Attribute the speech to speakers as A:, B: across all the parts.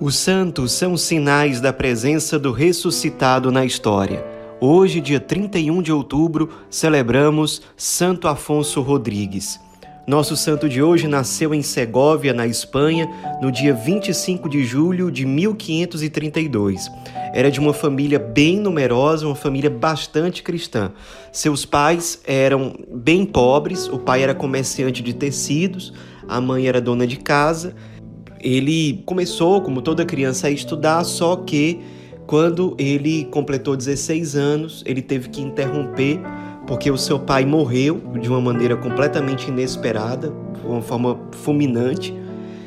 A: Os santos são sinais da presença do ressuscitado na história. Hoje, dia 31 de outubro, celebramos Santo Afonso Rodrigues. Nosso santo de hoje nasceu em Segóvia, na Espanha, no dia 25 de julho de 1532. Era de uma família bem numerosa, uma família bastante cristã. Seus pais eram bem pobres, o pai era comerciante de tecidos, a mãe era dona de casa ele começou, como toda criança, a estudar, só que quando ele completou 16 anos, ele teve que interromper porque o seu pai morreu de uma maneira completamente inesperada, de uma forma fulminante.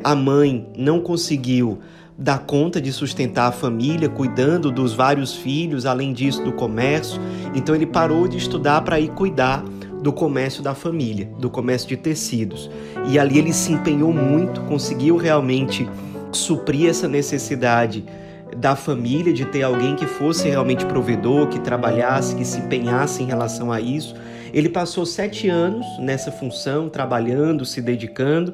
A: A mãe não conseguiu dar conta de sustentar a família, cuidando dos vários filhos, além disso do comércio. Então ele parou de estudar para ir cuidar do comércio da família, do comércio de tecidos. E ali ele se empenhou muito, conseguiu realmente suprir essa necessidade da família, de ter alguém que fosse realmente provedor, que trabalhasse, que se empenhasse em relação a isso. Ele passou sete anos nessa função, trabalhando, se dedicando,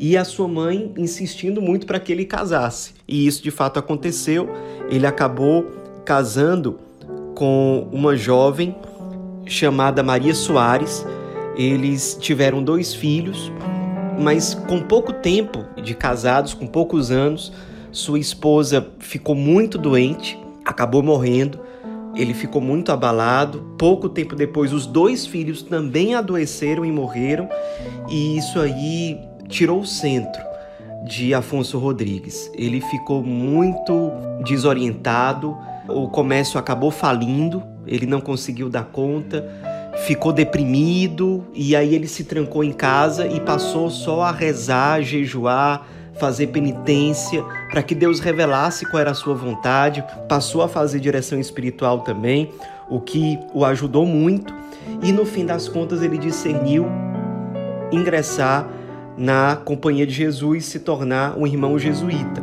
A: e a sua mãe insistindo muito para que ele casasse. E isso de fato aconteceu. Ele acabou casando com uma jovem chamada Maria Soares. Eles tiveram dois filhos, mas com pouco tempo de casados, com poucos anos, sua esposa ficou muito doente, acabou morrendo. Ele ficou muito abalado. Pouco tempo depois, os dois filhos também adoeceram e morreram, e isso aí tirou o centro de Afonso Rodrigues. Ele ficou muito desorientado, o comércio acabou falindo, ele não conseguiu dar conta, ficou deprimido e aí ele se trancou em casa e passou só a rezar, jejuar, fazer penitência para que Deus revelasse qual era a sua vontade, passou a fazer direção espiritual também, o que o ajudou muito e no fim das contas ele discerniu ingressar na companhia de Jesus e se tornar um irmão jesuíta.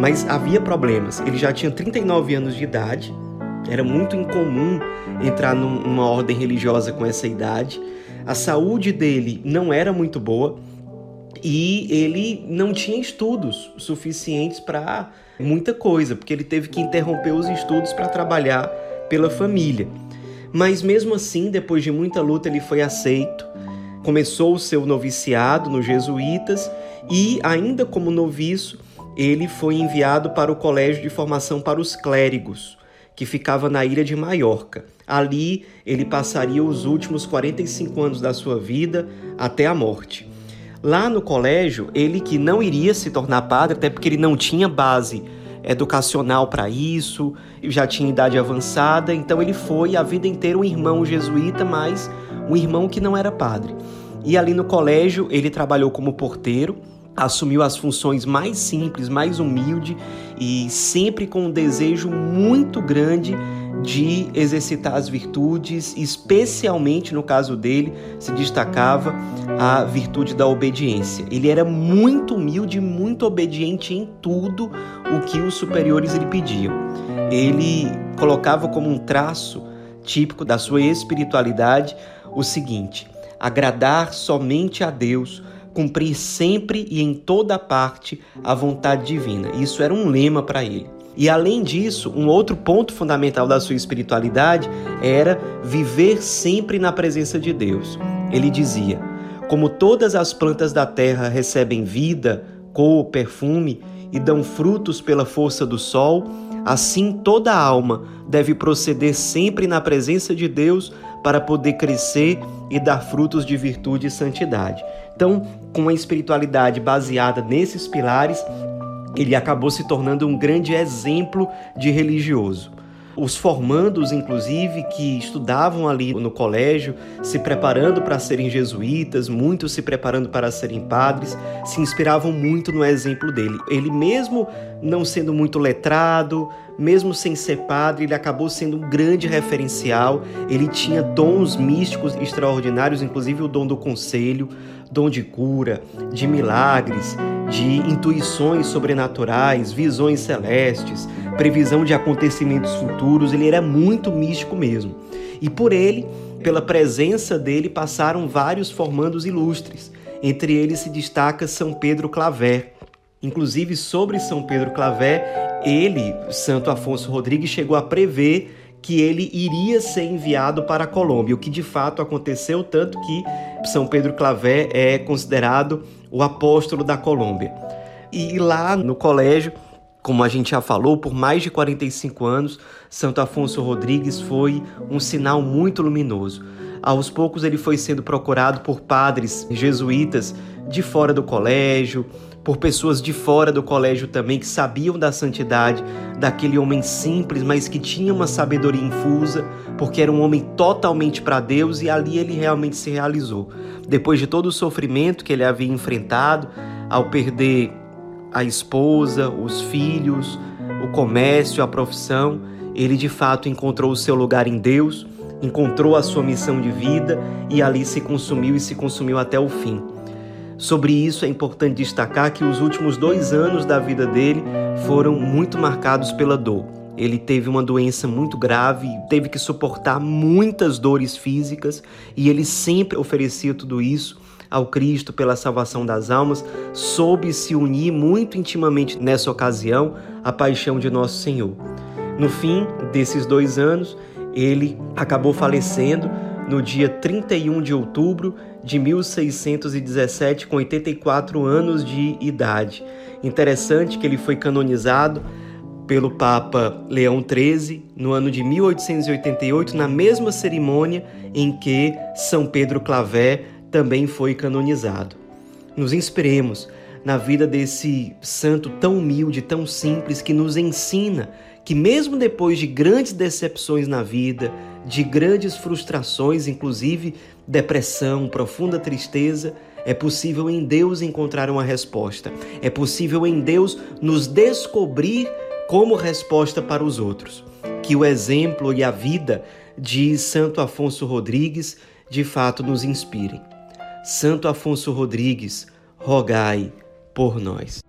A: Mas havia problemas. Ele já tinha 39 anos de idade era muito incomum entrar numa ordem religiosa com essa idade. A saúde dele não era muito boa e ele não tinha estudos suficientes para muita coisa, porque ele teve que interromper os estudos para trabalhar pela família. Mas mesmo assim, depois de muita luta, ele foi aceito. Começou o seu noviciado nos jesuítas e, ainda como noviço, ele foi enviado para o colégio de formação para os clérigos, que ficava na ilha de Maiorca. Ali ele passaria os últimos 45 anos da sua vida até a morte. Lá no colégio, ele que não iria se tornar padre, até porque ele não tinha base educacional para isso, já tinha idade avançada, então ele foi a vida inteira um irmão jesuíta, mas um irmão que não era padre. E ali no colégio, ele trabalhou como porteiro, assumiu as funções mais simples, mais humilde e sempre com um desejo muito grande de exercitar as virtudes, especialmente no caso dele, se destacava a virtude da obediência. Ele era muito humilde, muito obediente em tudo o que os superiores lhe pediam. Ele colocava como um traço típico da sua espiritualidade o seguinte: agradar somente a Deus cumprir sempre e em toda parte a vontade divina. Isso era um lema para ele. E além disso, um outro ponto fundamental da sua espiritualidade era viver sempre na presença de Deus. Ele dizia: Como todas as plantas da terra recebem vida, cor, perfume e dão frutos pela força do sol, assim toda alma deve proceder sempre na presença de Deus para poder crescer e dar frutos de virtude e santidade. Então, com a espiritualidade baseada nesses pilares, ele acabou se tornando um grande exemplo de religioso. Os formandos, inclusive, que estudavam ali no colégio, se preparando para serem jesuítas, muitos se preparando para serem padres, se inspiravam muito no exemplo dele. Ele, mesmo não sendo muito letrado, mesmo sem ser padre, ele acabou sendo um grande referencial. Ele tinha dons místicos extraordinários, inclusive o dom do conselho, dom de cura, de milagres, de intuições sobrenaturais, visões celestes, previsão de acontecimentos futuros. Ele era muito místico mesmo. E por ele, pela presença dele, passaram vários formandos ilustres. Entre eles se destaca São Pedro Claver, Inclusive, sobre São Pedro Clavé, ele, Santo Afonso Rodrigues, chegou a prever que ele iria ser enviado para a Colômbia, o que de fato aconteceu, tanto que São Pedro Clavé é considerado o apóstolo da Colômbia. E lá no colégio, como a gente já falou, por mais de 45 anos, Santo Afonso Rodrigues foi um sinal muito luminoso. Aos poucos ele foi sendo procurado por padres jesuítas de fora do colégio, por pessoas de fora do colégio também que sabiam da santidade daquele homem simples, mas que tinha uma sabedoria infusa, porque era um homem totalmente para Deus e ali ele realmente se realizou. Depois de todo o sofrimento que ele havia enfrentado, ao perder a esposa, os filhos, o comércio, a profissão, ele de fato encontrou o seu lugar em Deus, encontrou a sua missão de vida e ali se consumiu e se consumiu até o fim. Sobre isso, é importante destacar que os últimos dois anos da vida dele foram muito marcados pela dor. Ele teve uma doença muito grave, teve que suportar muitas dores físicas e ele sempre oferecia tudo isso ao Cristo pela salvação das almas, soube se unir muito intimamente nessa ocasião à paixão de nosso Senhor. No fim desses dois anos, ele acabou falecendo no dia 31 de outubro de 1617, com 84 anos de idade. Interessante que ele foi canonizado pelo Papa Leão XIII no ano de 1888, na mesma cerimônia em que São Pedro Clavé também foi canonizado. Nos inspiremos na vida desse santo tão humilde, tão simples, que nos ensina que, mesmo depois de grandes decepções na vida, de grandes frustrações, inclusive depressão, profunda tristeza, é possível em Deus encontrar uma resposta. É possível em Deus nos descobrir como resposta para os outros. Que o exemplo e a vida de Santo Afonso Rodrigues de fato nos inspirem. Santo Afonso Rodrigues, rogai por nós.